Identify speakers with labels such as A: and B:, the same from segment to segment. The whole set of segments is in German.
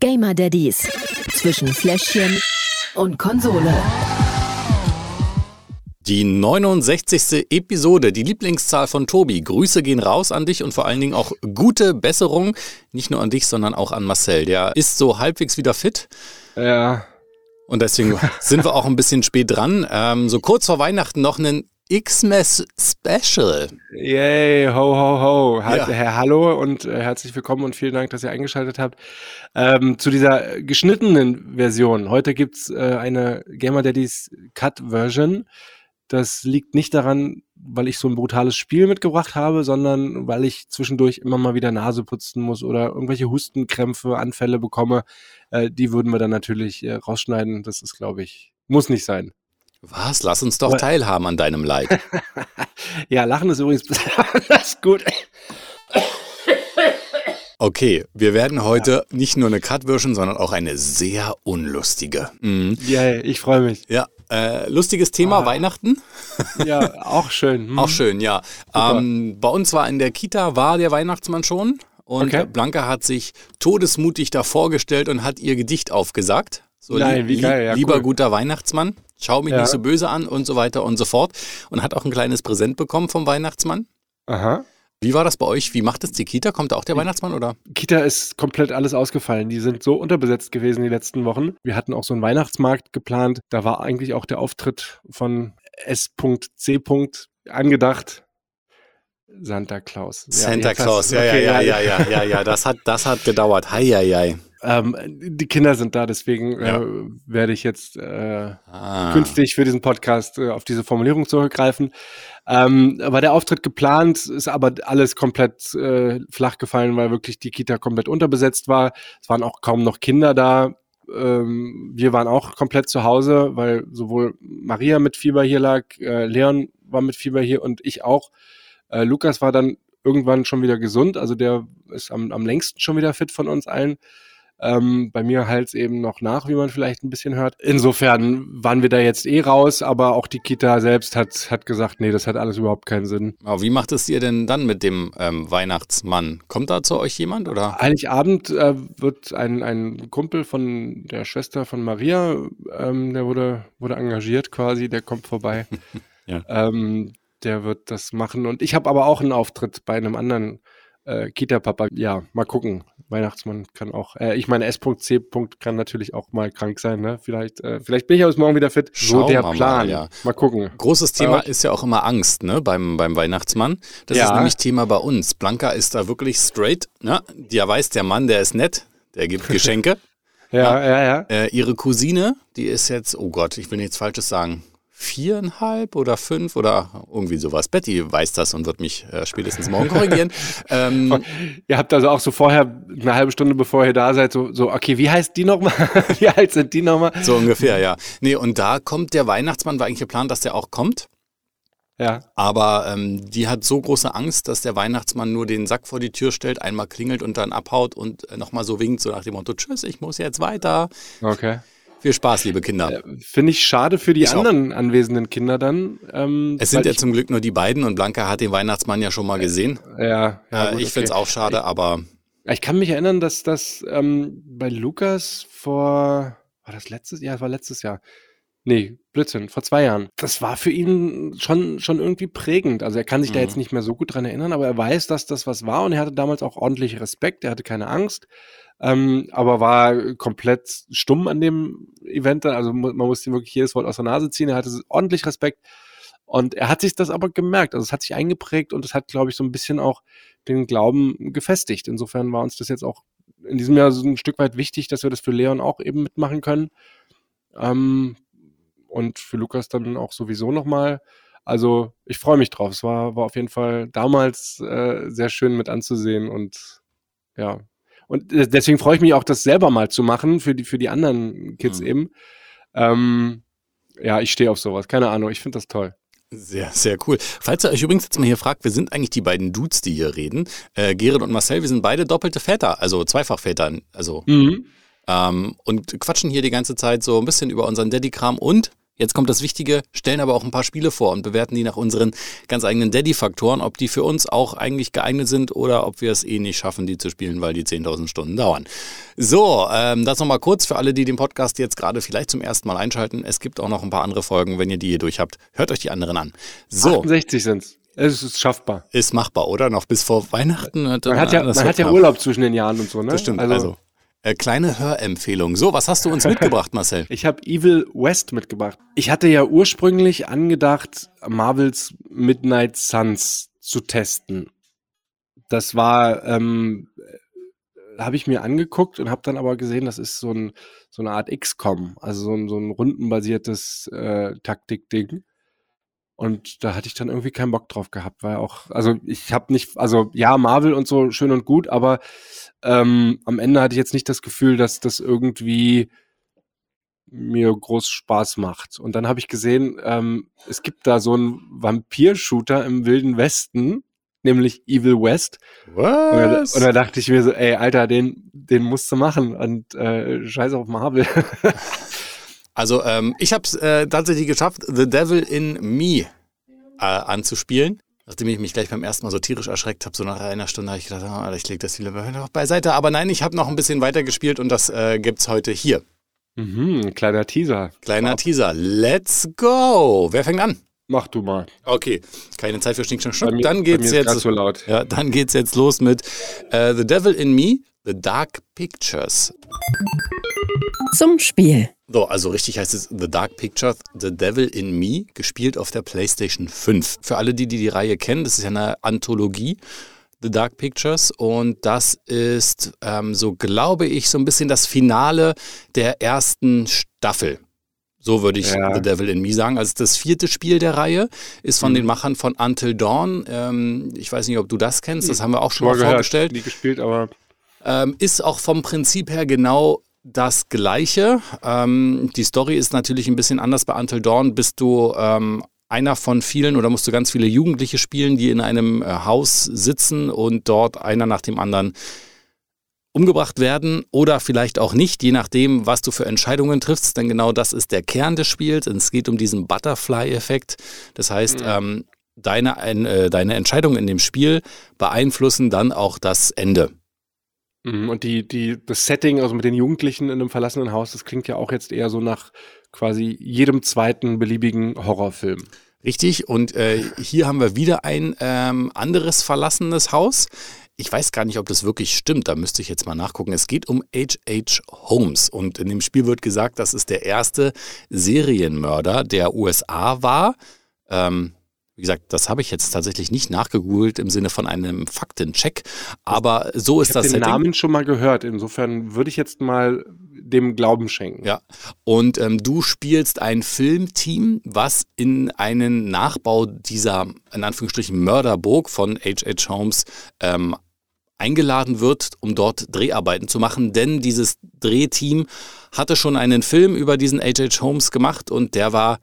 A: Gamer Daddies zwischen Fläschchen und Konsole.
B: Die 69. Episode, die Lieblingszahl von Tobi. Grüße gehen raus an dich und vor allen Dingen auch gute Besserung. Nicht nur an dich, sondern auch an Marcel. Der ist so halbwegs wieder fit.
C: Ja.
B: Und deswegen sind wir auch ein bisschen spät dran. Ähm, so kurz vor Weihnachten noch einen Xmas Special.
C: Yay, ho, ho, ho. Ha
B: Ja.
C: Herr, hallo und äh, herzlich willkommen und vielen Dank, dass ihr eingeschaltet habt. Ähm, zu dieser geschnittenen Version. Heute gibt's äh, eine Gamer Daddies Cut Version. Das liegt nicht daran, weil ich so ein brutales Spiel mitgebracht habe, sondern weil ich zwischendurch immer mal wieder Nase putzen muss oder irgendwelche Hustenkrämpfe, Anfälle bekomme. Äh, die würden wir dann natürlich äh, rausschneiden. Das ist, glaube ich, muss nicht sein.
B: Was? Lass uns doch teilhaben an deinem Leid.
C: Ja, Lachen ist übrigens besonders gut.
B: Okay, wir werden heute nicht nur eine Cut-Version, sondern auch eine sehr unlustige. Mhm.
C: Ja, ich freue mich.
B: Ja, äh, lustiges Thema,
C: Ah.
B: Weihnachten.
C: Ja, auch schön. Hm.
B: Auch schön, ja. Ähm, bei uns war in der Kita, war der Weihnachtsmann schon. Und
C: Okay.
B: Blanca hat sich todesmutig da vorgestellt und hat ihr Gedicht aufgesagt. So,
C: Nein, wie geil, ja,
B: lieber
C: cool.
B: guter Weihnachtsmann, schau mich
C: Ja.
B: nicht so böse an und so weiter und so fort. Und hat auch ein kleines Präsent bekommen vom Weihnachtsmann.
C: Aha.
B: Wie war das bei euch? Wie macht es die Kita? Kommt da auch der Weihnachtsmann oder?
C: Kita ist komplett alles ausgefallen. Die sind so unterbesetzt gewesen die letzten Wochen. Wir hatten auch so einen Weihnachtsmarkt geplant. Da war eigentlich auch der Auftritt von S.C. angedacht. Santa Claus. Ja,
B: Santa
C: hast-
B: Claus, ja,
C: okay,
B: ja, ja, ja, ja, ja, ja, das hat, das hat gedauert. Hei, hei, hei.
C: Ähm, die Kinder sind da, deswegen
B: Ja.
C: äh, werde ich jetzt äh,
B: Ah.
C: künftig für diesen Podcast äh, auf diese Formulierung zurückgreifen. Ähm, war der Auftritt geplant, ist aber alles komplett äh, flach gefallen, weil wirklich die Kita komplett unterbesetzt war. Es waren auch kaum noch Kinder da. Ähm, wir waren auch komplett zu Hause, weil sowohl Maria mit Fieber hier lag, äh, Leon war mit Fieber hier und ich auch. Äh, Lukas war dann irgendwann schon wieder gesund, also der ist am, am längsten schon wieder fit von uns allen. Ähm, bei mir halt eben noch nach, wie man vielleicht ein bisschen hört. Insofern waren wir da jetzt eh raus, aber auch die Kita selbst hat, hat gesagt, nee, das hat alles überhaupt keinen Sinn.
B: Aber wie macht es ihr denn dann mit dem ähm, Weihnachtsmann? Kommt da zu euch jemand oder?
C: Heiligabend äh, wird ein, ein Kumpel von der Schwester von Maria, ähm, der wurde, wurde engagiert quasi, der kommt vorbei.
B: Ja.
C: ähm, der wird das machen. Und ich habe aber auch einen Auftritt bei einem anderen äh, Kita-Papa. Ja, mal gucken. Weihnachtsmann kann auch, äh, ich meine, S.C. kann natürlich auch mal krank sein, ne? Vielleicht, äh, vielleicht bin ich ja bis morgen wieder fit.
B: Schauen
C: so der
B: wir mal,
C: Plan.
B: ja.
C: mal gucken.
B: Großes Thema
C: euch?
B: ist ja auch immer Angst, ne, beim, beim Weihnachtsmann. Das
C: Ja.
B: ist nämlich Thema bei uns. Blanca ist da wirklich straight, ne? Der weiß, der Mann, der ist nett, der gibt Geschenke.
C: Ja, ja, ja.
B: äh, ihre Cousine, die ist jetzt, oh Gott, ich will nichts Falsches sagen, viereinhalb oder fünf oder irgendwie sowas. Betty weiß das und wird mich äh, spätestens morgen korrigieren. ähm,
C: Ihr habt also auch so vorher, eine halbe Stunde bevor ihr da seid, so, so okay, wie heißt die nochmal? wie alt sind die nochmal?
B: so ungefähr, ja. Nee, und da kommt der Weihnachtsmann, war eigentlich geplant, dass der auch kommt.
C: Ja.
B: Aber ähm, die hat so große Angst, dass der Weihnachtsmann nur den Sack vor die Tür stellt, einmal klingelt und dann abhaut und äh, nochmal so winkt, so nach dem Motto, tschüss, ich muss jetzt weiter.
C: Okay.
B: Viel Spaß, liebe Kinder.
C: Finde ich schade für die
B: Ich auch.
C: anderen anwesenden Kinder dann. Ähm,
B: es sind ja zum Glück nur die beiden und Blanca hat den Weihnachtsmann ja schon mal gesehen.
C: ja, ja,
B: äh,
C: gut,
B: ich finde es auch schade, aber
C: Ich kann mich erinnern, dass das ähm, bei Lukas vor, war das letztes Jahr? war letztes Jahr. Nee, Blödsinn, vor zwei Jahren. Das war für ihn schon, schon irgendwie prägend. Also er kann sich da
B: Mhm.
C: jetzt nicht mehr so gut dran erinnern, aber er weiß, dass das was war und er hatte damals auch ordentlich Respekt, er hatte keine Angst, ähm, aber war komplett stumm an dem Event. Also man musste ihm wirklich jedes Wort aus der Nase ziehen. Er hatte ordentlich Respekt und er hat sich das aber gemerkt. Also es hat sich eingeprägt und es hat, glaube ich, so ein bisschen auch den Glauben gefestigt. Insofern war uns das jetzt auch in diesem Jahr so ein Stück weit wichtig, dass wir das für Leon auch eben mitmachen können. Ähm, und für Lukas dann auch sowieso nochmal. Also ich freue mich drauf. Es war, war auf jeden Fall damals äh, sehr schön mit anzusehen und ja. Und äh, deswegen freue ich mich auch, das selber mal zu machen für die, für die anderen Kids
B: Mhm.
C: eben. Ähm, ja, ich stehe auf sowas. Keine Ahnung, ich finde das toll.
B: Sehr, sehr cool. Falls ihr euch übrigens jetzt mal hier fragt, wir sind eigentlich die beiden Dudes, die hier reden. Äh, Gerrit und Marcel, wir sind beide doppelte Väter, also Zweifachväter. Also,
C: Mhm.
B: ähm, und quatschen hier die ganze Zeit so ein bisschen über unseren Daddy-Kram und Jetzt kommt das Wichtige, stellen aber auch ein paar Spiele vor und bewerten die nach unseren ganz eigenen Daddy-Faktoren, ob die für uns auch eigentlich geeignet sind oder ob wir es eh nicht schaffen, die zu spielen, weil die 10.000 Stunden dauern. So, ähm, das nochmal kurz für alle, die den Podcast jetzt gerade vielleicht zum ersten Mal einschalten. Es gibt auch noch ein paar andere Folgen, wenn ihr die hier durch habt. Hört euch die anderen an. So.
C: 68 sind's. Es ist schaffbar.
B: Ist machbar, oder? Noch bis vor Weihnachten.
C: Man hat ja, man hat ja Urlaub zwischen den Jahren und so, ne?
B: Das stimmt. Also, also äh, kleine Hörempfehlung. So, was hast du uns mitgebracht, Marcel?
C: Ich habe Evil West mitgebracht. Ich hatte ja ursprünglich angedacht, Marvels Midnight Suns zu testen. Das war, ähm, habe ich mir angeguckt und habe dann aber gesehen, das ist so, ein, so eine Art XCOM, also so ein, so ein rundenbasiertes äh, Taktikding. Und da hatte ich dann irgendwie keinen Bock drauf gehabt, weil auch, also ich habe nicht, also ja, Marvel und so schön und gut, aber ähm, am Ende hatte ich jetzt nicht das Gefühl, dass das irgendwie mir groß Spaß macht. Und dann habe ich gesehen, ähm, es gibt da so einen Vampir-Shooter im Wilden Westen, nämlich Evil West.
B: Was?
C: Und, da, dachte ich mir so, ey, Alter, den, den musst du machen und äh, scheiß auf Marvel.
B: also ähm, ich habe es äh, tatsächlich geschafft, The Devil in Me äh, anzuspielen. Nachdem ich mich gleich beim ersten Mal so tierisch erschreckt habe, so nach einer Stunde habe ich gedacht, oh, ich lege das lieber beiseite. Aber nein, ich habe noch ein bisschen weiter gespielt und das äh, es heute hier.
C: Mhm, kleiner Teaser.
B: Kleiner Ab. Teaser. Let's go. Wer fängt an?
C: Mach du mal.
B: Okay, keine Zeit für Schnick, Schnack, Schnuck. Dann geht's jetzt.
C: So laut.
B: Ja, dann geht's jetzt los mit uh, The Devil in Me, The Dark Pictures.
A: Zum Spiel.
B: So, also richtig heißt es The Dark Pictures, The Devil in Me, gespielt auf der PlayStation 5. Für alle, die, die die Reihe kennen, das ist ja eine Anthologie, The Dark Pictures. Und das ist, ähm, so glaube ich, so ein bisschen das Finale der ersten Staffel. So würde ich ja. The Devil in Me sagen. Also das vierte Spiel der Reihe ist von mhm. den Machern von Until Dawn. Ähm, ich weiß nicht, ob du das kennst, das haben wir auch schon mal, mal vorgestellt.
C: Nie gespielt, aber
B: ähm, ist auch vom Prinzip her genau das Gleiche. Ähm, die Story ist natürlich ein bisschen anders. Bei Until Dawn bist du ähm, einer von vielen oder musst du ganz viele Jugendliche spielen, die in einem äh, Haus sitzen und dort einer nach dem anderen umgebracht werden oder vielleicht auch nicht, je nachdem, was du für Entscheidungen triffst. Denn genau das ist der Kern des Spiels. Es geht um diesen Butterfly-Effekt. Das heißt, mhm. ähm, deine, äh, deine Entscheidungen in dem Spiel beeinflussen dann auch das Ende.
C: Mhm, und die, die, das Setting, also mit den Jugendlichen in einem verlassenen Haus, das klingt ja auch jetzt eher so nach quasi jedem zweiten beliebigen Horrorfilm.
B: Richtig, und äh, hier haben wir wieder ein ähm, anderes verlassenes Haus. Ich weiß gar nicht, ob das wirklich stimmt, da müsste ich jetzt mal nachgucken. Es geht um H.H. Holmes und in dem Spiel wird gesagt, dass es der erste Serienmörder der USA war. Ähm, wie gesagt, das habe ich jetzt tatsächlich nicht nachgegoogelt im Sinne von einem Faktencheck, aber so ist
C: ich
B: das
C: den Setting. Namen schon mal gehört. Insofern würde ich jetzt mal dem Glauben schenken.
B: Ja, und ähm, du spielst ein Filmteam, was in einen Nachbau dieser, in Anführungsstrichen, Mörderburg von H.H. Holmes ähm, eingeladen wird, um dort Dreharbeiten zu machen, denn dieses Drehteam hatte schon einen Film über diesen H.H. Holmes gemacht und der war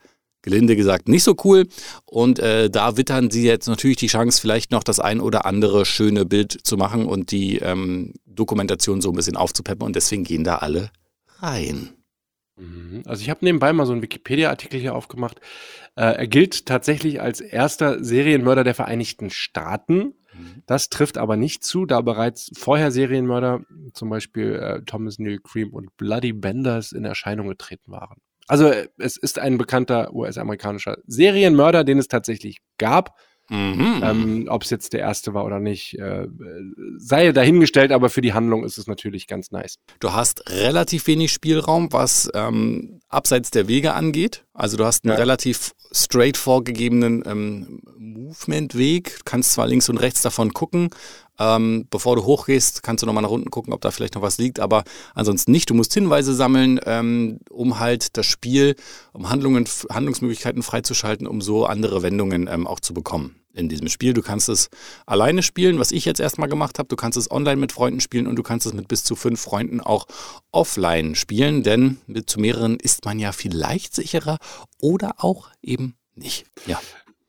B: gelinde gesagt nicht so cool. Und äh, da wittern sie jetzt natürlich die Chance, vielleicht noch das ein oder andere schöne Bild zu machen und die ähm, Dokumentation so ein bisschen aufzupeppen. Und deswegen gehen da alle rein.
C: Mhm. Also ich habe nebenbei mal so einen Wikipedia-Artikel hier aufgemacht. Äh, er gilt tatsächlich als erster Serienmörder der Vereinigten Staaten. Mhm. Das trifft aber nicht zu, da bereits vorher Serienmörder, zum Beispiel äh, Thomas Neil Cream und Bloody Benders, in Erscheinung getreten waren. Also es ist ein bekannter US-amerikanischer Serienmörder, den es tatsächlich gab. Mhm. Ähm, Ob es jetzt der erste war oder nicht, äh, sei dahingestellt, aber für die Handlung ist es natürlich ganz nice.
B: Du hast relativ wenig Spielraum, was ähm, abseits der Wege angeht. Also du hast einen ja. relativ straight vorgegebenen ähm, Movement-Weg, kannst zwar links und rechts davon gucken, ähm, bevor du hochgehst, kannst du nochmal nach unten gucken, ob da vielleicht noch was liegt, aber ansonsten nicht. Du musst Hinweise sammeln, ähm, um halt das Spiel, um Handlungen, Handlungsmöglichkeiten freizuschalten, um so andere Wendungen ähm, auch zu bekommen in diesem Spiel. Du kannst es alleine spielen, was ich jetzt erstmal gemacht habe. Du kannst es online mit Freunden spielen und du kannst es mit bis zu fünf Freunden auch offline spielen, denn mit zu mehreren ist man ja vielleicht sicherer oder auch eben nicht. Ja.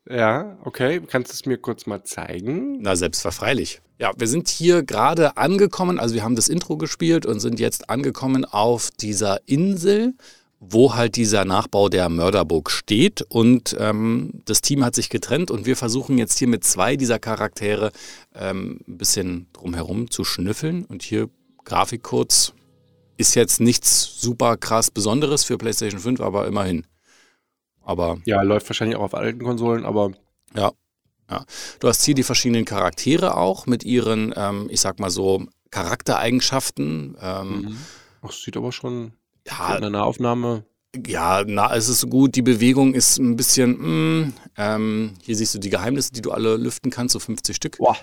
C: Ja, okay. Kannst du es mir kurz mal zeigen?
B: Na, selbstverfreilich. Ja, wir sind hier gerade angekommen, also wir haben das Intro gespielt und sind jetzt angekommen auf dieser Insel. wo halt dieser Nachbau der Mörderburg steht. Und ähm, das Team hat sich getrennt und wir versuchen jetzt hier mit zwei dieser Charaktere ähm, ein bisschen drumherum zu schnüffeln. Und hier Grafik kurz ist jetzt nichts super krass Besonderes für PlayStation 5, aber immerhin. Aber
C: ja, läuft wahrscheinlich auch auf alten Konsolen, aber
B: ja. Ja. Du hast hier die verschiedenen Charaktere auch mit ihren, ähm, ich sag mal so, Charaktereigenschaften. Ähm,
C: mhm. Ach, sieht aber schon
B: ja,
C: in einer Aufnahme.
B: Ja, na, es ist gut. Die Bewegung ist ein bisschen. Mh, ähm, hier siehst du die Geheimnisse, die du alle lüften kannst, so 50 Stück.
C: Boah.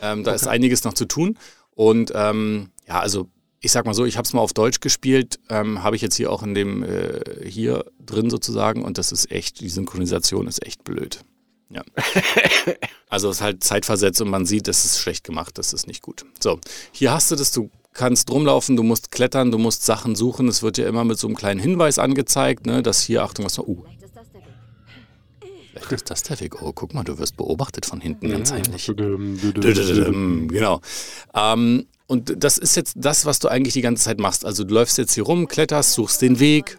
B: Ähm, da okay. ist einiges noch zu tun. Und ähm, ja, also ich sag mal so, ich habe es mal auf Deutsch gespielt, ähm, habe ich jetzt hier auch in dem äh, hier drin sozusagen und das ist echt, die Synchronisation ist echt blöd. Ja. also es ist halt zeitversetzt und man sieht, das ist schlecht gemacht, das ist nicht gut. So, hier hast du das, du kannst rumlaufen, du musst klettern, du musst Sachen suchen. Es wird ja immer mit so einem kleinen Hinweis angezeigt, ne, dass hier, Achtung, was war, uh. Vielleicht ist das der Weg. Oh, guck mal, du wirst beobachtet von hinten ganz heimlich. Genau. Ähm, und das ist jetzt das, was du eigentlich die ganze Zeit machst. Also du läufst jetzt hier rum, kletterst, suchst den Weg,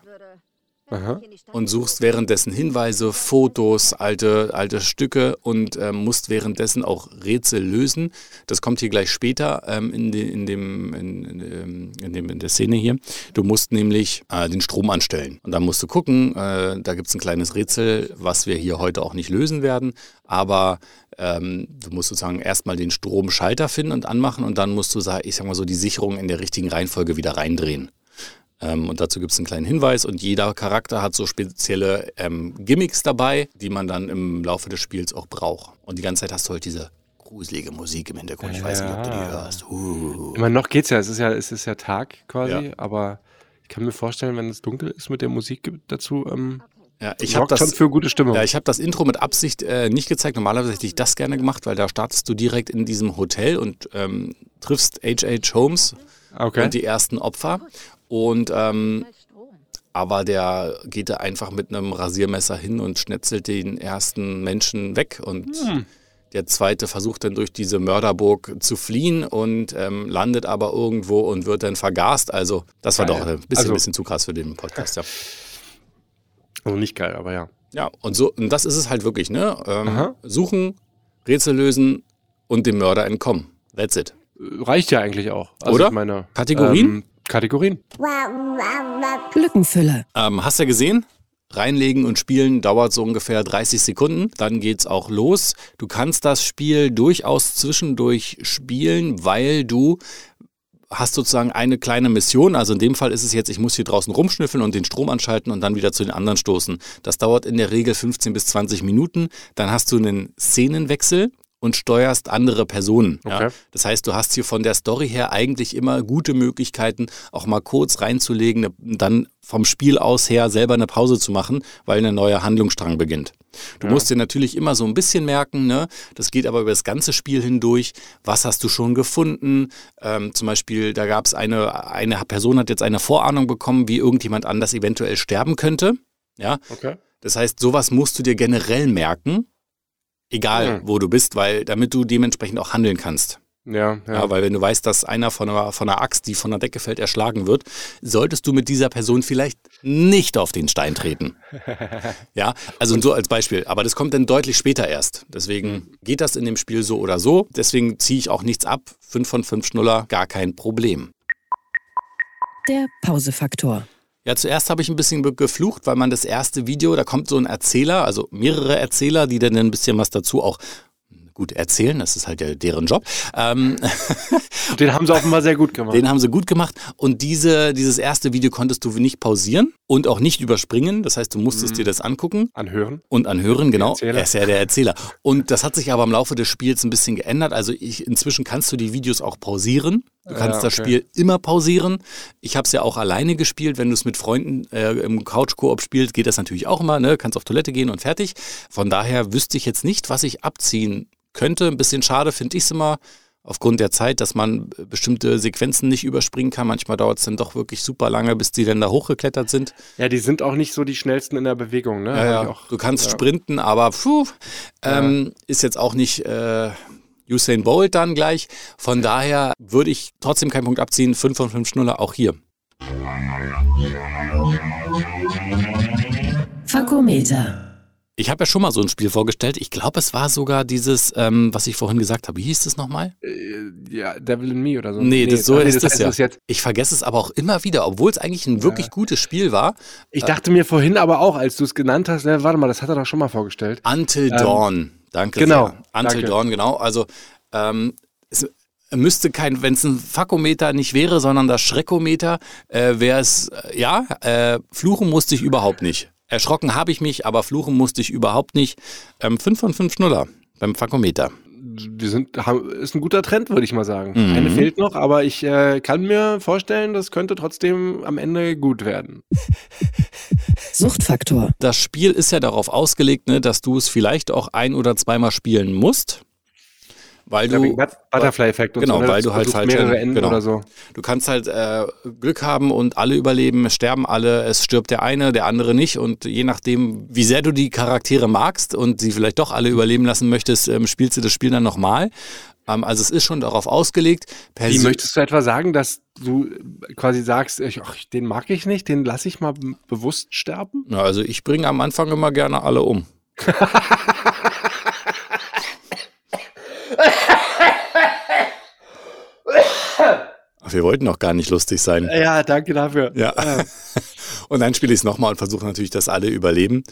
B: Aha. und suchst währenddessen Hinweise, Fotos, alte, alte Stücke und ähm, musst währenddessen auch Rätsel lösen. Das kommt hier gleich später ähm, in, de, in, dem, in, in, ähm, dem, in der Szene hier. Du musst nämlich äh, den Strom anstellen. Und dann musst du gucken, äh, da gibt es ein kleines Rätsel, was wir hier heute auch nicht lösen werden. Aber ähm, du musst sozusagen erstmal den Stromschalter finden und anmachen und dann musst du, ich sag mal so, die Sicherung in der richtigen Reihenfolge wieder reindrehen. Ähm, und dazu gibt es einen kleinen Hinweis und jeder Charakter hat so spezielle ähm, Gimmicks dabei, die man dann im Laufe des Spiels auch braucht. Und die ganze Zeit hast du halt diese gruselige Musik im Hintergrund. Ich ja. weiß nicht, ob du die hörst. Uh.
C: Immer noch geht's ja, es ist ja, es ist ja Tag quasi, ja. aber ich kann mir vorstellen, wenn es dunkel ist mit der Musik dazu, ähm,
B: ja, ich habe das
C: schon für gute Stimmung.
B: Ja, ich habe das Intro mit Absicht äh, nicht gezeigt. Normalerweise hätte ich das gerne gemacht, weil da startest du direkt in diesem Hotel und ähm, triffst H.H. Holmes okay. und die ersten Opfer. Und ähm, aber der geht da einfach mit einem Rasiermesser hin und schnetzelt den ersten Menschen weg und hm. der zweite versucht dann durch diese Mörderburg zu fliehen und ähm, landet aber irgendwo und wird dann vergast. Also das war geil. doch ein bisschen, also, ein bisschen zu krass für den Podcast. Ja.
C: Also nicht geil, aber ja.
B: Ja, und so, und das ist es halt wirklich, ne? Ähm, suchen, Rätsel lösen und dem Mörder entkommen. That's it.
C: Reicht ja eigentlich auch.
B: Also Oder? Meine, Kategorien? Ähm,
C: Kategorien.
A: Lückenfüller.
B: Ähm, hast du ja gesehen? Reinlegen und spielen dauert so ungefähr 30 Sekunden. Dann geht's auch los. Du kannst das Spiel durchaus zwischendurch spielen, weil du hast sozusagen eine kleine Mission. Also in dem Fall ist es jetzt, ich muss hier draußen rumschnüffeln und den Strom anschalten und dann wieder zu den anderen stoßen. Das dauert in der Regel 15 bis 20 Minuten. Dann hast du einen Szenenwechsel und steuerst andere Personen. Okay. Ja? Das heißt, du hast hier von der Story her eigentlich immer gute Möglichkeiten, auch mal kurz reinzulegen, ne, dann vom Spiel aus her selber eine Pause zu machen, weil eine neue Handlungsstrang beginnt. Du ja. musst dir natürlich immer so ein bisschen merken, ne? das geht aber über das ganze Spiel hindurch. Was hast du schon gefunden? Ähm, zum Beispiel, da gab es eine, eine Person hat jetzt eine Vorahnung bekommen, wie irgendjemand anders eventuell sterben könnte. Ja. Okay. Das heißt, sowas musst du dir generell merken Egal, mhm. wo du bist, weil damit du dementsprechend auch handeln kannst.
C: Ja,
B: ja. ja, weil wenn du weißt, dass einer von einer, von einer Axt, die von der Decke fällt, erschlagen wird, solltest du mit dieser Person vielleicht nicht auf den Stein treten. ja, also Und so als Beispiel. Aber das kommt dann deutlich später erst. Deswegen geht das in dem Spiel so oder so. Deswegen ziehe ich auch nichts ab. 5 von 5 Schnuller, gar kein Problem.
A: Der Pausefaktor.
B: Ja, zuerst habe ich ein bisschen geflucht, weil man das erste Video, da kommt so ein Erzähler, also mehrere Erzähler, die dann ein bisschen was dazu auch gut erzählen, das ist halt ja deren Job. Ähm,
C: den haben sie offenbar sehr gut gemacht.
B: Den haben sie gut gemacht und diese, dieses erste Video konntest du nicht pausieren und auch nicht überspringen. Das heißt, du musstest mhm. dir das angucken.
C: Anhören.
B: Und anhören, genau. Er ist ja der Erzähler. Und das hat sich aber im Laufe des Spiels ein bisschen geändert. Also ich, inzwischen kannst du die Videos auch pausieren. Du kannst ja, okay. das Spiel immer pausieren. Ich habe es ja auch alleine gespielt. Wenn du es mit Freunden äh, im Couch-Koop spielst, geht das natürlich auch immer. Ne? Kannst auf Toilette gehen und fertig. Von daher wüsste ich jetzt nicht, was ich abziehen könnte. Ein bisschen schade finde ich es immer aufgrund der Zeit, dass man bestimmte Sequenzen nicht überspringen kann. Manchmal dauert es dann doch wirklich super lange, bis die dann da hochgeklettert sind.
C: Ja, die sind auch nicht so die schnellsten in der Bewegung. Ne?
B: Ja, ja. Auch, du kannst ja. sprinten, aber puh, ähm, ist jetzt auch nicht äh, Usain Bolt dann gleich. Von daher würde ich trotzdem keinen Punkt abziehen. 5 von 5 Schnuller auch hier.
A: Fakometer.
B: Ich habe ja schon mal so ein Spiel vorgestellt. Ich glaube, es war sogar dieses, ähm, was ich vorhin gesagt habe. Wie hieß das nochmal?
C: Äh, ja, Devil in Me oder so.
B: Nee, das, so
C: nee,
B: ist es
C: heißt
B: ja. Ich vergesse es aber auch immer wieder, obwohl es eigentlich ein wirklich gutes Spiel war.
C: Ich dachte mir vorhin aber auch, als du es genannt hast, ne, warte mal, das hat er doch schon mal vorgestellt.
B: Until Dawn. Danke
C: genau,
B: sehr. Until
C: danke.
B: Dawn, genau. Also ähm, es müsste kein, wenn es ein Fakometer nicht wäre, sondern das Schreckometer, äh, wäre es, äh, ja, äh, fluchen musste ich überhaupt nicht. Erschrocken habe ich mich, aber fluchen musste ich überhaupt nicht. Ähm, 5 von 5 Schnuller beim Fakometer.
C: Wir sind, haben, ist ein guter Trend, würde ich mal sagen.
B: Mhm.
C: Eine fehlt noch, aber ich äh, kann mir vorstellen, das könnte trotzdem am Ende gut werden.
A: Suchtfaktor.
B: Das Spiel ist ja darauf ausgelegt, ne, dass du es vielleicht auch ein- oder zweimal spielen musst. Weil du,
C: Butterfly-Effekt und
B: genau,
C: so. ne,
B: weil du halt falsch
C: mehrere
B: Enden- genau.
C: oder so.
B: Du kannst halt äh, Glück haben und alle überleben, es sterben alle, es stirbt der eine, der andere nicht. Und je nachdem, wie sehr du die Charaktere magst und sie vielleicht doch alle überleben lassen möchtest, ähm, spielst du das Spiel dann nochmal. Ähm, also es ist schon darauf ausgelegt.
C: Wie
B: Persö-
C: möchtest du etwa sagen, dass du quasi sagst, ich, ach, den mag ich nicht, den lasse ich mal bewusst sterben?
B: Na, also ich bringe am Anfang immer gerne alle um. wir wollten noch gar nicht lustig sein.
C: Ja, danke dafür.
B: Ja. Und dann spiele ich es nochmal und versuche natürlich, dass alle überleben.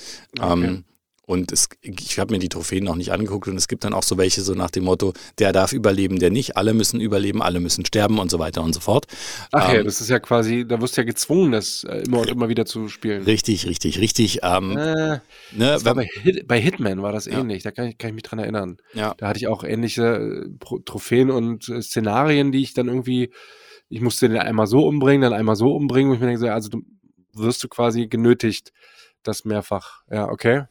B: Ähm, und es, ich habe mir die Trophäen noch nicht angeguckt und es gibt dann auch so welche so nach dem Motto, der darf überleben, der nicht, alle müssen überleben, alle müssen sterben und so weiter und so fort.
C: Ach ja,
B: Ähm,
C: das ist ja quasi, da wirst du ja gezwungen, das äh, immer und immer wieder zu spielen.
B: Richtig, richtig, richtig. Ähm,
C: Äh,
B: ne, wenn,
C: bei, Hit, bei Hitman war das
B: Ja.
C: ähnlich, da kann ich, kann ich mich dran erinnern.
B: ja,
C: Da hatte ich auch ähnliche äh, Trophäen und äh, Szenarien, die ich dann irgendwie, ich musste den einmal so umbringen, dann einmal so umbringen, wo ich mir denke, so, also du wirst du quasi genötigt, das mehrfach. Ja, okay.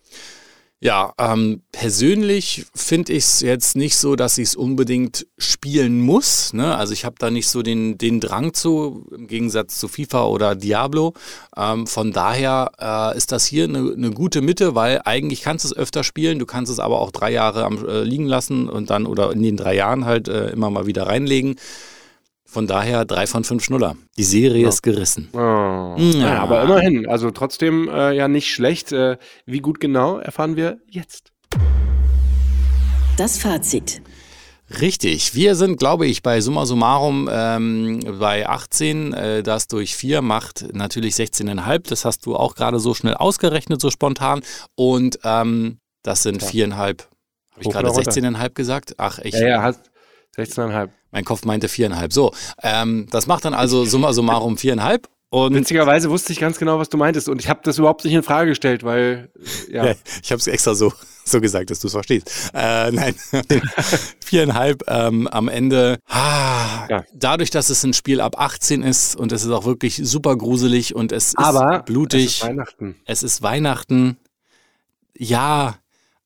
B: Ja, ähm, persönlich finde ich es jetzt nicht so, dass ich es unbedingt spielen muss. Ne? Also ich habe da nicht so den, den Drang zu, im Gegensatz zu FIFA oder Diablo. Ähm, von daher äh, ist das hier eine eine gute Mitte, weil eigentlich kannst du es öfter spielen, du kannst es aber auch drei Jahre am, äh, liegen lassen und dann oder in den drei Jahren halt äh, immer mal wieder reinlegen. Von daher drei von fünf Schnuller. Die Serie
C: Ja.
B: ist gerissen.
C: Oh.
B: Ja.
C: Ja, aber immerhin, also trotzdem äh, ja nicht schlecht. Äh, wie gut genau erfahren wir jetzt.
A: Das Fazit.
B: Richtig. Wir sind, glaube ich, bei Summa Summarum ähm, bei 18. Äh, das durch 4 macht natürlich 16,5. Das hast du auch gerade so schnell ausgerechnet, so spontan. Und ähm, das sind
C: Ja.
B: viereinhalb. Habe ich gerade
C: oder runter?
B: 16,5 gesagt? Ach, ich,
C: Ja, ja, hast 16,5.
B: mein Kopf meinte viereinhalb. So, ähm, das macht dann also Summa Summarum viereinhalb. Und
C: Witzigerweise wusste ich ganz genau, was du meintest. Und ich habe das überhaupt nicht in Frage gestellt, weil, ja.
B: Ja, ich habe es extra so, so gesagt, dass du es verstehst. Äh, nein, viereinhalb ähm, am Ende. Ah,
C: Ja.
B: Dadurch, dass es ein Spiel ab 18 ist und es ist auch wirklich super gruselig und es ist
C: Aber
B: blutig.
C: es ist Weihnachten.
B: es ist Weihnachten. Ja,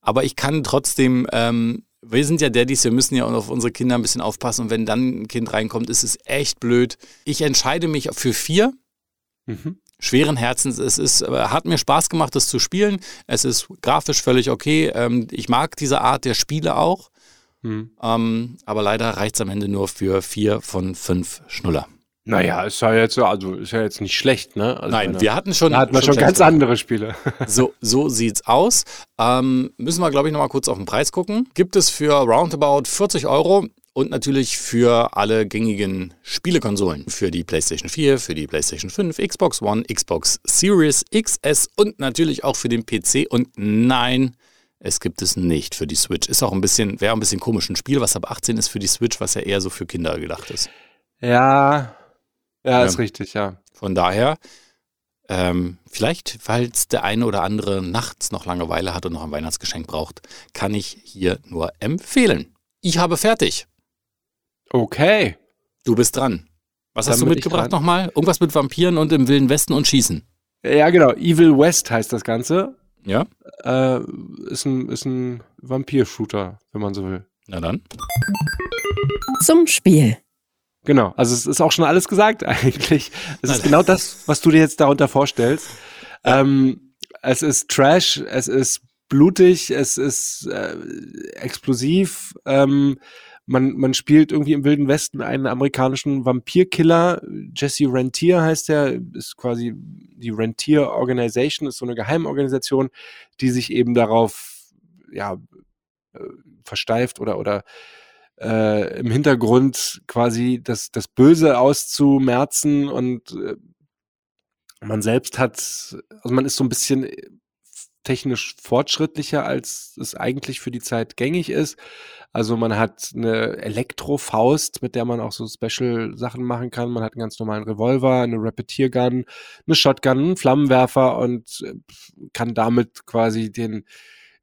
B: aber ich kann trotzdem. Ähm, wir sind ja Daddys, wir müssen ja auf unsere Kinder ein bisschen aufpassen. Und wenn dann ein Kind reinkommt, ist es echt blöd. Ich entscheide mich für vier
C: Mhm.
B: schweren Herzens. Es ist, äh, hat mir Spaß gemacht, das zu spielen. Es ist grafisch völlig okay. Ähm, ich mag diese Art der Spiele auch.
C: Mhm.
B: Ähm, aber leider reicht es am Ende nur für vier von fünf Schnuller.
C: Naja, ist ja jetzt, also ist ja jetzt nicht schlecht, ne? Also
B: Nein,
C: meine-
B: wir hatten schon.
C: da hatten wir schon ganz
B: schlechte-
C: andere Spiele.
B: So, so sieht's aus. Ähm, müssen wir, glaube ich, nochmal kurz auf den Preis gucken. Gibt es für roundabout 40 Euro und natürlich für alle gängigen Spielekonsolen. Für die PlayStation 4, für die PlayStation 5, Xbox One, Xbox Series XS und natürlich auch für den PC. Und nein, es gibt es nicht für die Switch. Ist auch ein bisschen, wäre ein bisschen komisch. Ein Spiel, was ab 18 ist für die Switch, was ja eher so für Kinder gedacht ist.
C: Ja, ja,
B: Ja.
C: ist richtig, ja.
B: Von daher, ähm, vielleicht, falls der eine oder andere nachts noch Langeweile hat und noch ein Weihnachtsgeschenk braucht, kann ich hier nur empfehlen. Ich habe fertig.
C: Okay.
B: Du bist dran. Was hast
C: Dann
B: du
C: bin ich
B: mitgebracht nochmal? Irgendwas mit Vampiren und im Wilden Westen und Schießen.
C: Ja, genau. Evil West heißt das Ganze.
B: Ja?
C: Äh, ist ein, ist ein Vampir-Shooter, wenn man so will.
B: Na dann.
A: Zum Spiel.
C: Genau. Also es ist auch schon alles gesagt eigentlich. Es ist genau das, was du dir jetzt darunter vorstellst. Ähm, es ist Trash, es ist blutig, es ist äh, explosiv. Ähm, man, man spielt irgendwie im Wilden Westen einen amerikanischen Vampirkiller. Jesse Rentier heißt er, ist quasi die Rentier Organization, ist so eine Geheimorganisation, die sich eben darauf ja, äh, versteift oder, oder äh, im Hintergrund quasi das, das Böse auszumerzen und äh, man selbst hat, also man ist so ein bisschen äh, technisch fortschrittlicher, als es eigentlich für die Zeit gängig ist. Also man hat eine Elektrofaust, mit der man auch so Special-Sachen machen kann. Man hat einen ganz normalen Revolver, eine Repetiergun, eine Shotgun, einen Flammenwerfer und äh, kann damit quasi den,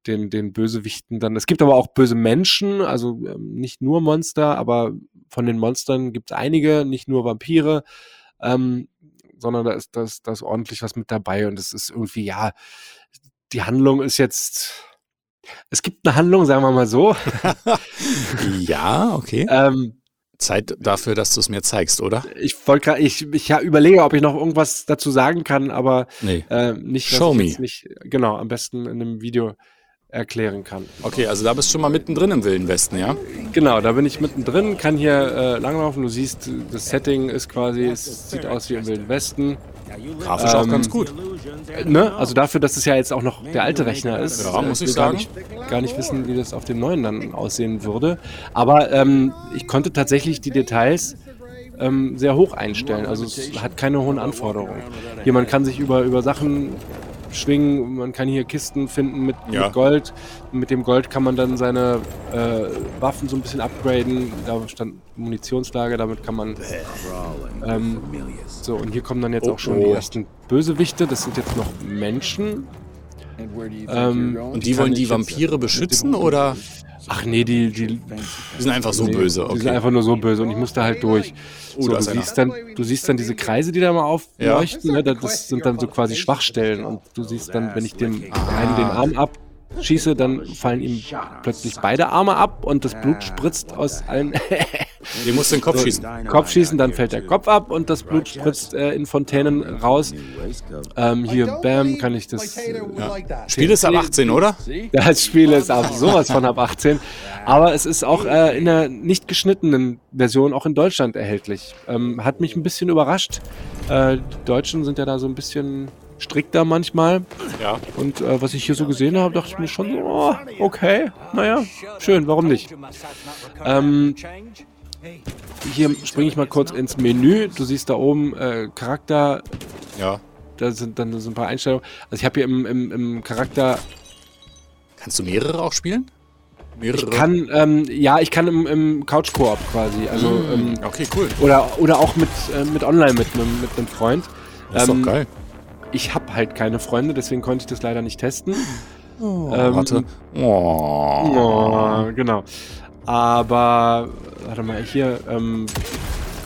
C: den, den Bösewichten dann. Es gibt aber auch böse Menschen, also ähm, nicht nur Monster, aber von den Monstern gibt es einige, nicht nur Vampire. Ähm, sondern da ist, da, ist, da ist ordentlich was mit dabei und es ist irgendwie, ja, die Handlung ist jetzt. Es gibt eine Handlung, sagen wir mal so.
B: ja, okay. Ähm, Zeit dafür, dass du es mir zeigst, oder?
C: Ich wollte gerade, ich, ich ja, überlege, ob ich noch irgendwas dazu sagen kann, aber
B: nee.
C: äh, nicht,
B: Show me.
C: nicht, genau, am besten in einem Video erklären kann.
B: Okay, also da bist du schon mal mittendrin im Wilden Westen, ja?
C: Genau, da bin ich mittendrin, kann hier äh, langlaufen. Du siehst, das Setting ist quasi, es sieht aus wie im Wilden Westen.
B: Grafisch ähm, auch ganz gut.
C: Ne? Also dafür, dass es ja jetzt auch noch der alte Rechner ist.
B: Ja, muss ich sagen.
C: Gar nicht, gar nicht wissen, wie das auf dem neuen dann aussehen würde. Aber ähm, ich konnte tatsächlich die Details ähm, sehr hoch einstellen. Also es hat keine hohen Anforderungen. Hier, man kann sich über, über Sachen schwingen. Man kann hier Kisten finden mit, ja. mit Gold. Mit dem Gold kann man dann seine äh, Waffen so ein bisschen upgraden. Da stand Munitionslager, damit kann man. Ähm, so, und hier kommen dann jetzt oh, auch schon oh. die ersten Bösewichte. Das sind jetzt noch Menschen.
B: Ähm, und die wollen die Vampire beschützen oder?
C: Ach nee, die, die, die
B: sind einfach so nee, böse. Okay.
C: Die sind einfach nur so böse und ich musste halt durch. Oh, so, du, siehst dann, du siehst dann diese Kreise, die da mal aufleuchten. Ja. Ne? Das sind dann so quasi Schwachstellen. Und du siehst dann, wenn ich dem ah. einen den Arm ab schieße, dann fallen ihm plötzlich beide Arme ab und das Blut spritzt aus allen.
B: Den musst du den Kopf schießen.
C: Kopf schießen, dann fällt der Kopf ab und das Blut spritzt äh, in Fontänen raus. Ähm, hier, bam, kann ich das. Äh,
B: ja. Spiel ist ab 18, oder?
C: Das Spiel ist ab sowas von ab 18. Aber es ist auch äh, in der nicht geschnittenen Version auch in Deutschland erhältlich. Ähm, hat mich ein bisschen überrascht. Äh, die Deutschen sind ja da so ein bisschen strikter manchmal.
B: Ja.
C: Und äh, was ich hier so gesehen habe, dachte ich mir schon so, oh, okay, naja, schön, warum nicht? Ähm, hier springe ich mal kurz ins Menü. Du siehst da oben äh, Charakter.
B: Ja.
C: Da sind dann so ein paar Einstellungen. Also ich habe hier im, im, im Charakter.
B: Kannst du mehrere auch spielen?
C: Mehrere? Ich kann, ähm, ja, ich kann im, im Couch-Koop quasi. Also, mm, ähm,
B: okay, cool.
C: Oder, oder auch mit, äh, mit online mit einem mit Freund.
B: Das ist ähm, doch geil.
C: Ich habe halt keine Freunde, deswegen konnte ich das leider nicht testen.
B: Oh, ähm, warte.
C: Oh. oh. Genau. Aber, warte mal, hier, ähm,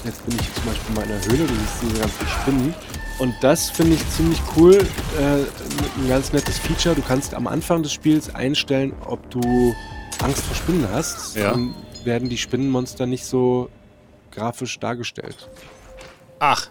C: jetzt bin ich zum Beispiel mal in der Höhle, du siehst diese ganzen Spinnen. Und das finde ich ziemlich cool. Äh, ein ganz nettes Feature. Du kannst am Anfang des Spiels einstellen, ob du Angst vor Spinnen hast.
B: Ja.
C: Dann werden die Spinnenmonster nicht so grafisch dargestellt.
B: Ach,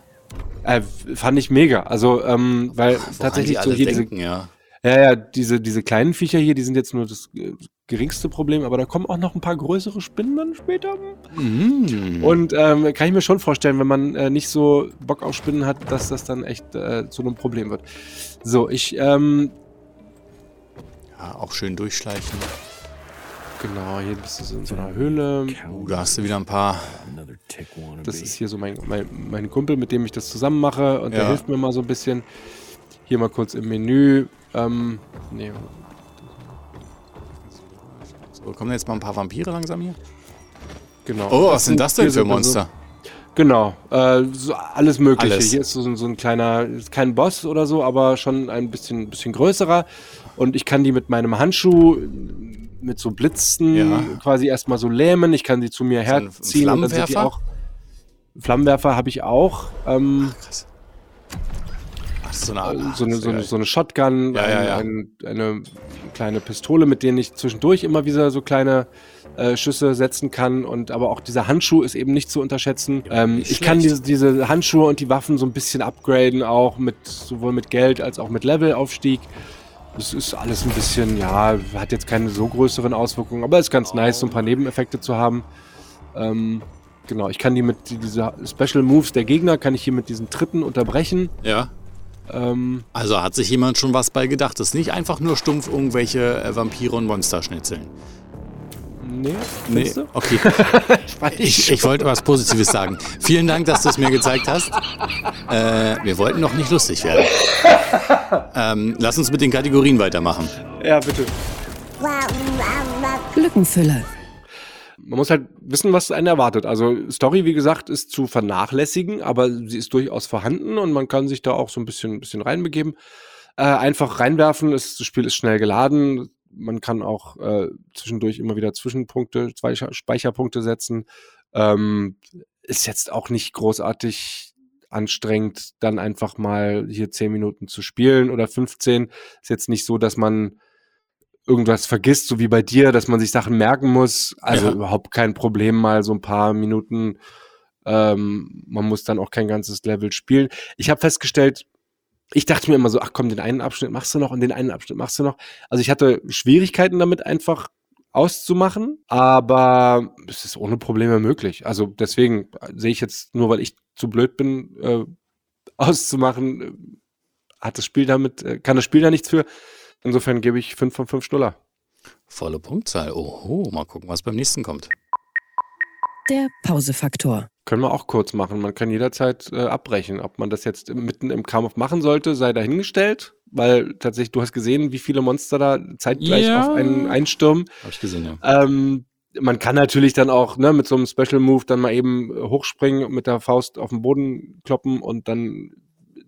C: äh, fand ich mega. Also, ähm, weil Ach, tatsächlich
B: so hier denken, diese, ja.
C: Ja, ja, diese, diese kleinen Viecher hier, die sind jetzt nur das äh, geringste Problem, aber da kommen auch noch ein paar größere Spinnen dann später.
B: Mm.
C: Und ähm, kann ich mir schon vorstellen, wenn man äh, nicht so Bock auf Spinnen hat, dass das dann echt äh, zu einem Problem wird. So, ich, ähm,
B: Ja, auch schön durchschleichen.
C: Genau, hier bist du so in so einer Höhle.
B: Uh, da hast du wieder ein paar.
C: Das ist hier so mein, mein, mein Kumpel, mit dem ich das zusammen mache und ja. der hilft mir mal so ein bisschen. Hier mal kurz im Menü. Ähm, nee.
B: So, kommen jetzt mal ein paar Vampire langsam hier?
C: Genau.
B: Oh, was sind das denn für Monster?
C: So, genau, äh, so alles Mögliche. Alles. Hier ist so, so ein kleiner, ist kein Boss oder so, aber schon ein bisschen, bisschen größerer. Und ich kann die mit meinem Handschuh mit so Blitzen ja. quasi erstmal so lähmen. Ich kann sie zu mir herziehen.
B: Und dann sind die auch.
C: Flammenwerfer habe ich auch. Ähm, Ach, krass.
B: So, eine,
C: Art, so, eine, so, eine, so eine Shotgun,
B: ja, ja, ja.
C: Ein, eine kleine Pistole, mit denen ich zwischendurch immer wieder so kleine äh, Schüsse setzen kann. Und aber auch dieser Handschuh ist eben nicht zu unterschätzen. Ähm, ich schlecht. kann diese, diese Handschuhe und die Waffen so ein bisschen upgraden, auch mit sowohl mit Geld als auch mit Levelaufstieg. Es ist alles ein bisschen, ja, hat jetzt keine so größeren Auswirkungen, aber es ist ganz nice, so ein paar Nebeneffekte zu haben. Ähm, genau, ich kann die mit diese Special Moves der Gegner, kann ich hier mit diesen Tritten unterbrechen.
B: Ja.
C: Ähm,
B: Also hat sich jemand schon was bei gedacht. Das ist nicht einfach nur stumpf irgendwelche äh, Vampire und Monster schnitzeln.
C: nee,
B: Nee,
C: du?
B: okay. Ich, ich wollte was Positives sagen. Vielen Dank, dass du es mir gezeigt hast. Äh, wir wollten noch nicht lustig werden. Ähm, lass uns mit den Kategorien weitermachen.
C: Ja, bitte.
A: Lückenfüller.
C: Man muss halt wissen, was einen erwartet. Also Story, wie gesagt, ist zu vernachlässigen, aber sie ist durchaus vorhanden und man kann sich da auch so ein bisschen, bisschen reinbegeben. Äh, einfach reinwerfen, das Spiel ist schnell geladen. Man kann auch äh, zwischendurch immer wieder Zwischenpunkte, Speicher, Speicherpunkte setzen. Ähm, ist jetzt auch nicht großartig anstrengend, dann einfach mal hier 10 Minuten zu spielen oder 15. Ist jetzt nicht so, dass man irgendwas vergisst, so wie bei dir, dass man sich Sachen merken muss. Also
B: Ja.
C: überhaupt kein Problem, mal so ein paar Minuten. Ähm, man muss dann auch kein ganzes Level spielen. Ich habe festgestellt, ich dachte mir immer so, ach komm, den einen Abschnitt machst du noch und den einen Abschnitt machst du noch. Also ich hatte Schwierigkeiten damit einfach auszumachen, aber es ist ohne Probleme möglich. Also deswegen sehe ich jetzt nur, weil ich zu blöd bin, äh, auszumachen, äh, hat das Spiel damit, äh, kann das Spiel da nichts für. Insofern gebe ich 5 von 5 Schnuller.
B: Volle Punktzahl. Oho, mal gucken, was beim nächsten kommt.
A: Der Pausefaktor.
C: Können wir auch kurz machen. Man kann jederzeit äh, abbrechen. Ob man das jetzt mitten im Kampf machen sollte, sei dahingestellt. Weil tatsächlich, du hast gesehen, wie viele Monster da zeitgleich
B: Ja.
C: auf einen einstürmen.
B: Habe ich gesehen, ja.
C: Ähm, man kann natürlich dann auch ne, mit so einem Special Move dann mal eben hochspringen und mit der Faust auf den Boden kloppen und dann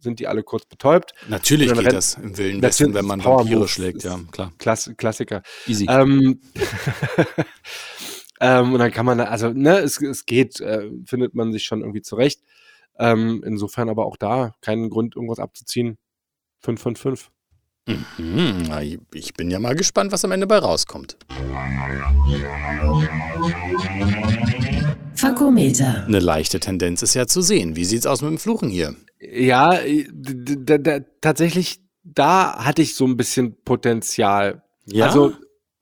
C: sind die alle kurz betäubt.
B: Natürlich geht
C: rennt-
B: das im Wilden Westen, wenn man Vampire schlägt, ja, klar.
C: Klass Klassiker.
B: Easy.
C: Ähm, ähm, und dann kann man, also, ne, es, es geht, äh, findet man sich schon irgendwie zurecht. Ähm, insofern aber auch da keinen Grund, irgendwas abzuziehen. 5 von 5.
B: Mhm, ich- ich bin ja mal gespannt, was am Ende bei rauskommt.
A: Fakometer.
B: Eine leichte Tendenz ist ja zu sehen. Wie sieht's aus mit dem Fluchen hier?
C: Ja, äh, tatsächlich, da hatte ich so ein bisschen Potenzial.
B: Ja?
C: Also,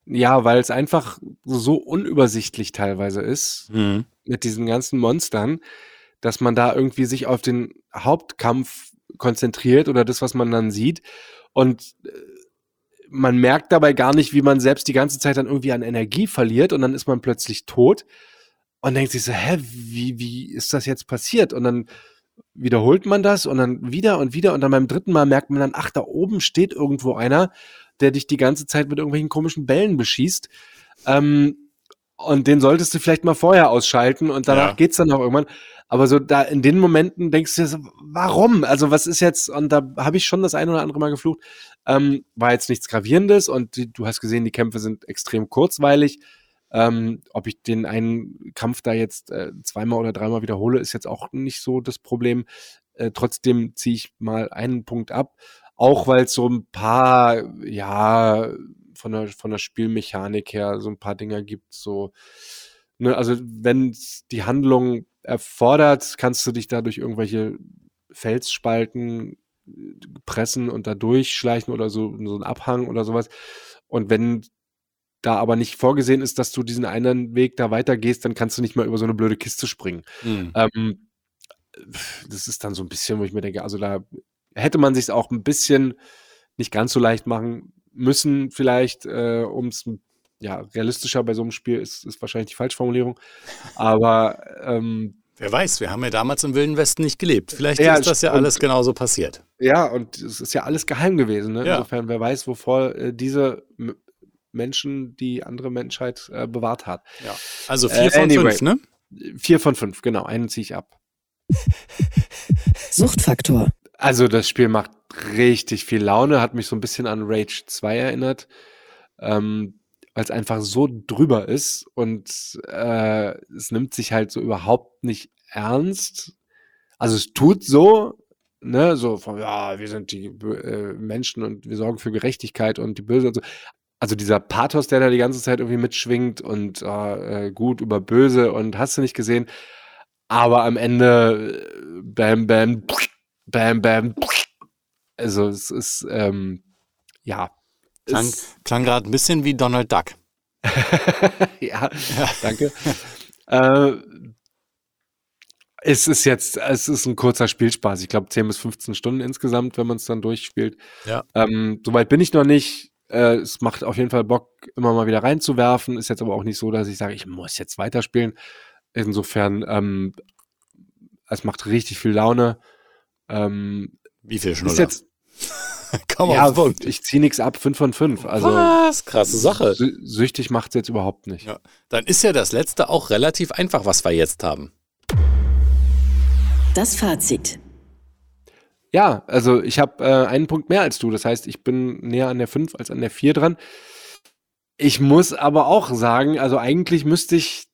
C: ja, weil es einfach so unübersichtlich teilweise ist.
B: Mhm.
C: mit diesen ganzen Monstern, dass man da irgendwie sich auf den Hauptkampf konzentriert oder das, was man dann sieht. Und äh, man merkt dabei gar nicht, wie man selbst die ganze Zeit dann irgendwie an Energie verliert und dann ist man plötzlich tot und denkt sich so, hä, wie, wie ist das jetzt passiert? Und dann wiederholt man das und dann wieder und wieder und dann beim dritten Mal merkt man dann, ach, da oben steht irgendwo einer, der dich die ganze Zeit mit irgendwelchen komischen Bällen beschießt. Ähm, und den solltest du vielleicht mal vorher ausschalten und danach
B: Ja.
C: geht's dann auch irgendwann. Aber so da in den Momenten denkst du dir so, warum? Also was ist jetzt, und da habe ich schon das ein oder andere Mal geflucht, ähm, war jetzt nichts Gravierendes und du hast gesehen, die Kämpfe sind extrem kurzweilig. Ähm, ob ich den einen Kampf da jetzt äh, zweimal oder dreimal wiederhole, ist jetzt auch nicht so das Problem. Äh, trotzdem ziehe ich mal einen Punkt ab, auch weil es so ein paar, ja, von der, von der Spielmechanik her so ein paar Dinger gibt, so, ne, also wenn die Handlung erfordert, kannst du dich da durch irgendwelche Felsspalten äh, pressen und da durchschleichen oder so, so ein Abhang oder sowas. Und wenn da aber nicht vorgesehen ist, dass du diesen einen Weg da weitergehst, dann kannst du nicht mal über so eine blöde Kiste springen.
B: Mhm.
C: Ähm, das ist dann so ein bisschen, wo ich mir denke, also da hätte man sich auch ein bisschen nicht ganz so leicht machen müssen, vielleicht, äh, um es ja, realistischer bei so einem Spiel ist, ist wahrscheinlich die Falschformulierung. Aber ähm,
B: Wer weiß, wir haben ja damals im Wilden Westen nicht gelebt. Vielleicht
C: Ja,
B: ist das ja
C: und-
B: alles genauso passiert.
C: ja, und es ist ja alles geheim gewesen. Ne?
B: Ja.
C: Insofern, wer weiß, wovor äh, diese Menschen die andere Menschheit äh, bewahrt hat.
B: Ja. Also
C: Äh,
B: vier von
C: anyway.
B: fünf, ne?
C: Vier von fünf, genau, einen ziehe ich ab.
A: Suchtfaktor.
C: Also das Spiel macht richtig viel Laune, hat mich so ein bisschen an Rage 2 erinnert, ähm, weil es einfach so drüber ist und äh, es nimmt sich halt so überhaupt nicht ernst. Also es tut so, ne, so von, ja, wir sind die äh, Menschen und wir sorgen für Gerechtigkeit und die Böse und so. Also dieser Pathos, der da die ganze Zeit irgendwie mitschwingt und äh, äh, gut über böse und hast du nicht gesehen. Aber am Ende, äh, bam, bam, bam, bam. Also es ist, ähm, ja.
B: Klang,
C: Es,
B: klang gerade ein bisschen wie Donald Duck.
C: ja, danke. Äh, es ist jetzt, es ist ein kurzer Spielspaß. Ich glaube 10 bis 15 Stunden insgesamt, wenn man es dann durchspielt.
B: Ja.
C: Ähm, Soweit bin ich noch nicht. Äh, es macht auf jeden Fall Bock, immer mal wieder reinzuwerfen. Ist jetzt aber auch nicht so, dass ich sage, ich muss jetzt weiterspielen. Insofern, ähm, es macht richtig viel Laune. Ähm,
B: Wie viel
C: ist
B: Schnuller?
C: jetzt,
B: Komm auf
C: ja,
B: Punkt.
C: ich ziehe nichts ab, 5 von 5. Also
B: Was? Krasse Sache.
C: sü süchtig macht es jetzt überhaupt nicht.
B: Ja. Dann ist ja das letzte auch relativ einfach, was wir jetzt haben.
A: Das Fazit.
C: Ja, also ich habe äh, einen Punkt mehr als du. Das heißt, ich bin näher an der 5 als an der 4 dran. Ich muss aber auch sagen, also eigentlich müsste ich,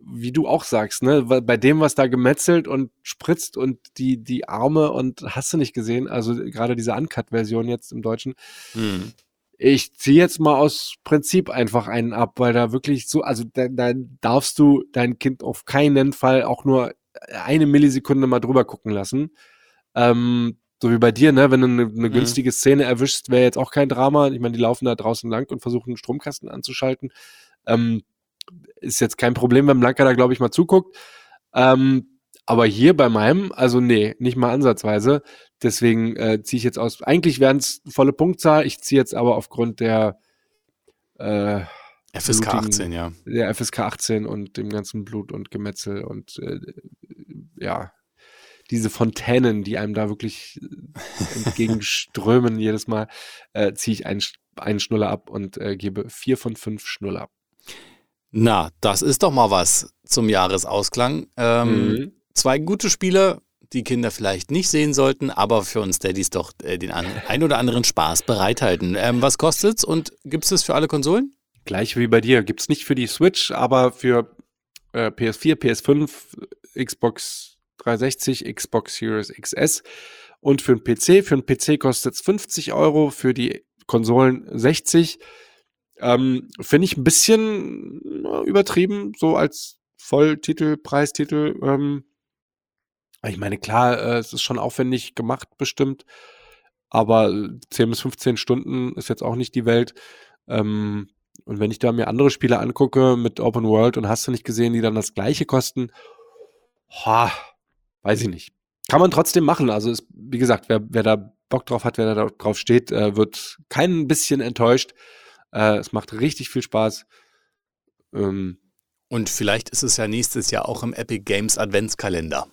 C: wie du auch sagst, ne, bei dem, was da gemetzelt und spritzt und die, die Arme und hast du nicht gesehen, also gerade diese Uncut-Version jetzt im Deutschen,
B: Hm.
C: ich ziehe jetzt mal aus Prinzip einfach einen ab, weil da wirklich so, also da, da darfst du dein Kind auf keinen Fall auch nur eine Millisekunde mal drüber gucken lassen. Ähm, so wie bei dir, ne? Wenn du eine, eine
B: Mhm.
C: günstige Szene erwischst, wäre jetzt auch kein Drama. Ich meine, die laufen da draußen lang und versuchen, einen Stromkasten anzuschalten. Ähm, ist jetzt kein Problem, wenn Blanca da, glaube ich, mal zuguckt. Ähm, aber hier bei meinem, also nee, nicht mal ansatzweise. Deswegen äh, ziehe ich jetzt aus. Eigentlich wären es volle Punktzahl. Ich ziehe jetzt aber aufgrund der, äh,
B: FSK
C: blutigen-
B: 18, ja.
C: der FSK 18 und dem ganzen Blut und Gemetzel und äh, ja, diese Fontänen, die einem da wirklich äh, entgegenströmen jedes Mal, äh, ziehe ich einen, einen Schnuller ab und äh, gebe vier von fünf Schnuller ab.
B: Na, das ist doch mal was zum Jahresausklang. Ähm,
C: Mhm.
B: Zwei gute Spiele, die Kinder vielleicht nicht sehen sollten, aber für uns Daddys doch äh, den an, ein oder anderen Spaß bereithalten. Ähm, was kostet's und gibt's das für alle Konsolen?
C: Gleich wie bei dir. Gibt es nicht für die Switch, aber für äh, PS4, PS5, Xbox 360, Xbox Series XS und für den PC. Für den PC kostet es 50 Euro, für die Konsolen 60. Ähm, Finde ich ein bisschen übertrieben, so als Volltitel, Preistitel. Ähm, ich meine, klar, äh, es ist schon aufwendig gemacht, bestimmt. Aber äh, 10 bis 15 Stunden ist jetzt auch nicht die Welt. Ähm, und wenn ich da mir andere Spiele angucke mit Open World und hast du nicht gesehen, die dann das gleiche kosten, ha, weiß ich nicht. Kann man trotzdem machen. Also ist, wie gesagt, wer, wer da Bock drauf hat, wer da drauf steht, äh, wird kein bisschen enttäuscht. Äh, es macht richtig viel Spaß. Ähm,
B: Und vielleicht ist es ja nächstes Jahr auch im Epic Games Adventskalender.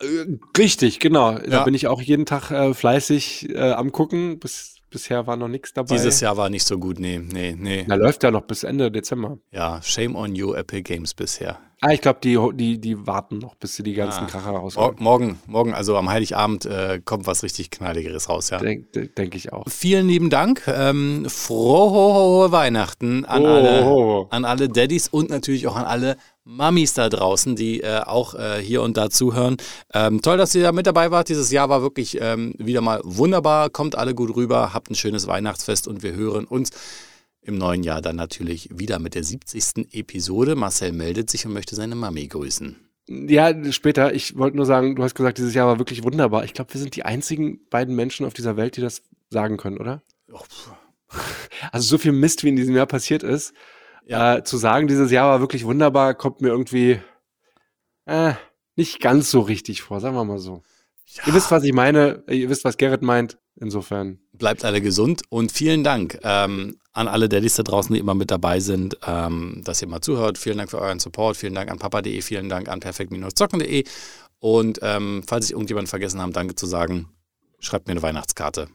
C: äh, richtig, genau. Da
B: Ja.
C: bin ich auch jeden Tag äh, fleißig äh, am gucken. Bis, bisher war noch nichts dabei.
B: Dieses Jahr war nicht so gut, nee, nee, nee.
C: Na, läuft ja noch bis Ende Dezember.
B: Ja, shame on you, Epic Games bisher.
C: Ah, ich glaube, die, die, die warten noch, bis sie die ganzen
B: Ah.
C: Kracher rausholen.
B: morgen, morgen, also am Heiligabend, äh, kommt was richtig Knalligeres raus, ja.
C: Denke denk ich auch.
B: Vielen lieben Dank. Ähm, frohe Weihnachten an, alle,
C: Oh.
B: an alle Daddys und natürlich auch an alle Mamis da draußen, die äh, auch äh, hier und da zuhören. Ähm, toll, dass ihr da mit dabei wart. Dieses Jahr war wirklich ähm, wieder mal wunderbar. Kommt alle gut rüber, habt ein schönes Weihnachtsfest und wir hören uns im neuen Jahr dann natürlich wieder mit der 70. Episode. Marcel meldet sich und möchte seine Mami grüßen.
C: Ja, später. Ich wollte nur sagen, du hast gesagt, dieses Jahr war wirklich wunderbar. Ich glaube, wir sind die einzigen beiden Menschen auf dieser Welt, die das sagen können, oder?
B: Oh.
C: Also so viel Mist, wie in diesem Jahr passiert ist.
B: Ja.
C: Äh, zu sagen, dieses Jahr war wirklich wunderbar, kommt mir irgendwie äh, nicht ganz so richtig vor, sagen wir mal so. Ihr wisst, was ich meine. Ihr wisst, was Gerrit meint. Insofern.
B: Bleibt alle gesund und vielen Dank ähm, an alle Daddys da draußen, die immer mit dabei sind, ähm, dass ihr mal zuhört. Vielen Dank für euren Support. Vielen Dank an papa.de, vielen Dank an perfekt-zocken.de. Und ähm, falls ich irgendjemanden vergessen habe, Danke zu sagen, schreibt mir eine Weihnachtskarte.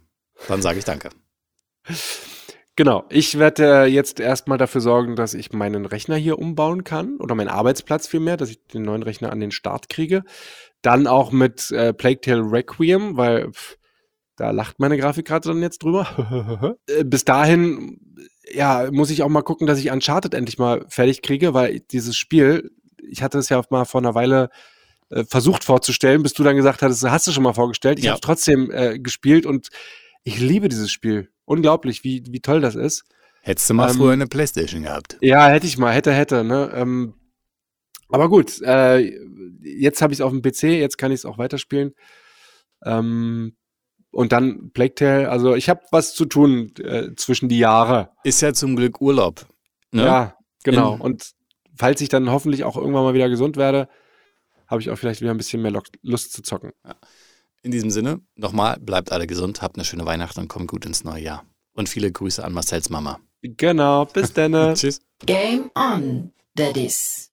B: Dann sage ich Danke.
C: Genau, ich werde äh, jetzt erstmal dafür sorgen, dass ich meinen Rechner hier umbauen kann oder meinen Arbeitsplatz vielmehr, dass ich den neuen Rechner an den Start kriege. Dann auch mit äh, Plague Tale Requiem, weil pff, da lacht meine Grafikkarte dann jetzt drüber. Äh, Bis dahin, ja, muss ich auch mal gucken, dass ich Uncharted endlich mal fertig kriege, weil dieses Spiel, ich hatte es ja mal vor einer Weile äh, versucht vorzustellen, bis du dann gesagt hattest, hast du schon mal vorgestellt. Ich
B: Ja.
C: habe trotzdem äh, gespielt und ich liebe dieses Spiel. Unglaublich, wie, wie toll das ist.
B: Hättest du mal
C: Ähm,
B: früher eine Playstation gehabt.
C: Ja, hätte ich mal, hätte, hätte, ne? Ähm, aber gut, äh, jetzt habe ich es auf dem PC, jetzt kann ich es auch weiterspielen. Ähm, und dann Plague Tale, also ich habe was zu tun äh, zwischen die Jahre.
B: Ist ja zum Glück Urlaub. Ne?
C: Ja, genau.
B: In-
C: und falls ich dann hoffentlich auch irgendwann mal wieder gesund werde, habe ich auch vielleicht wieder ein bisschen mehr Lust zu zocken.
B: In diesem Sinne, nochmal, bleibt alle gesund, habt eine schöne Weihnacht und kommt gut ins neue Jahr. Und viele Grüße an Marcells Mama.
C: Genau, bis dann.
B: Tschüss.
A: Game on, Daddies.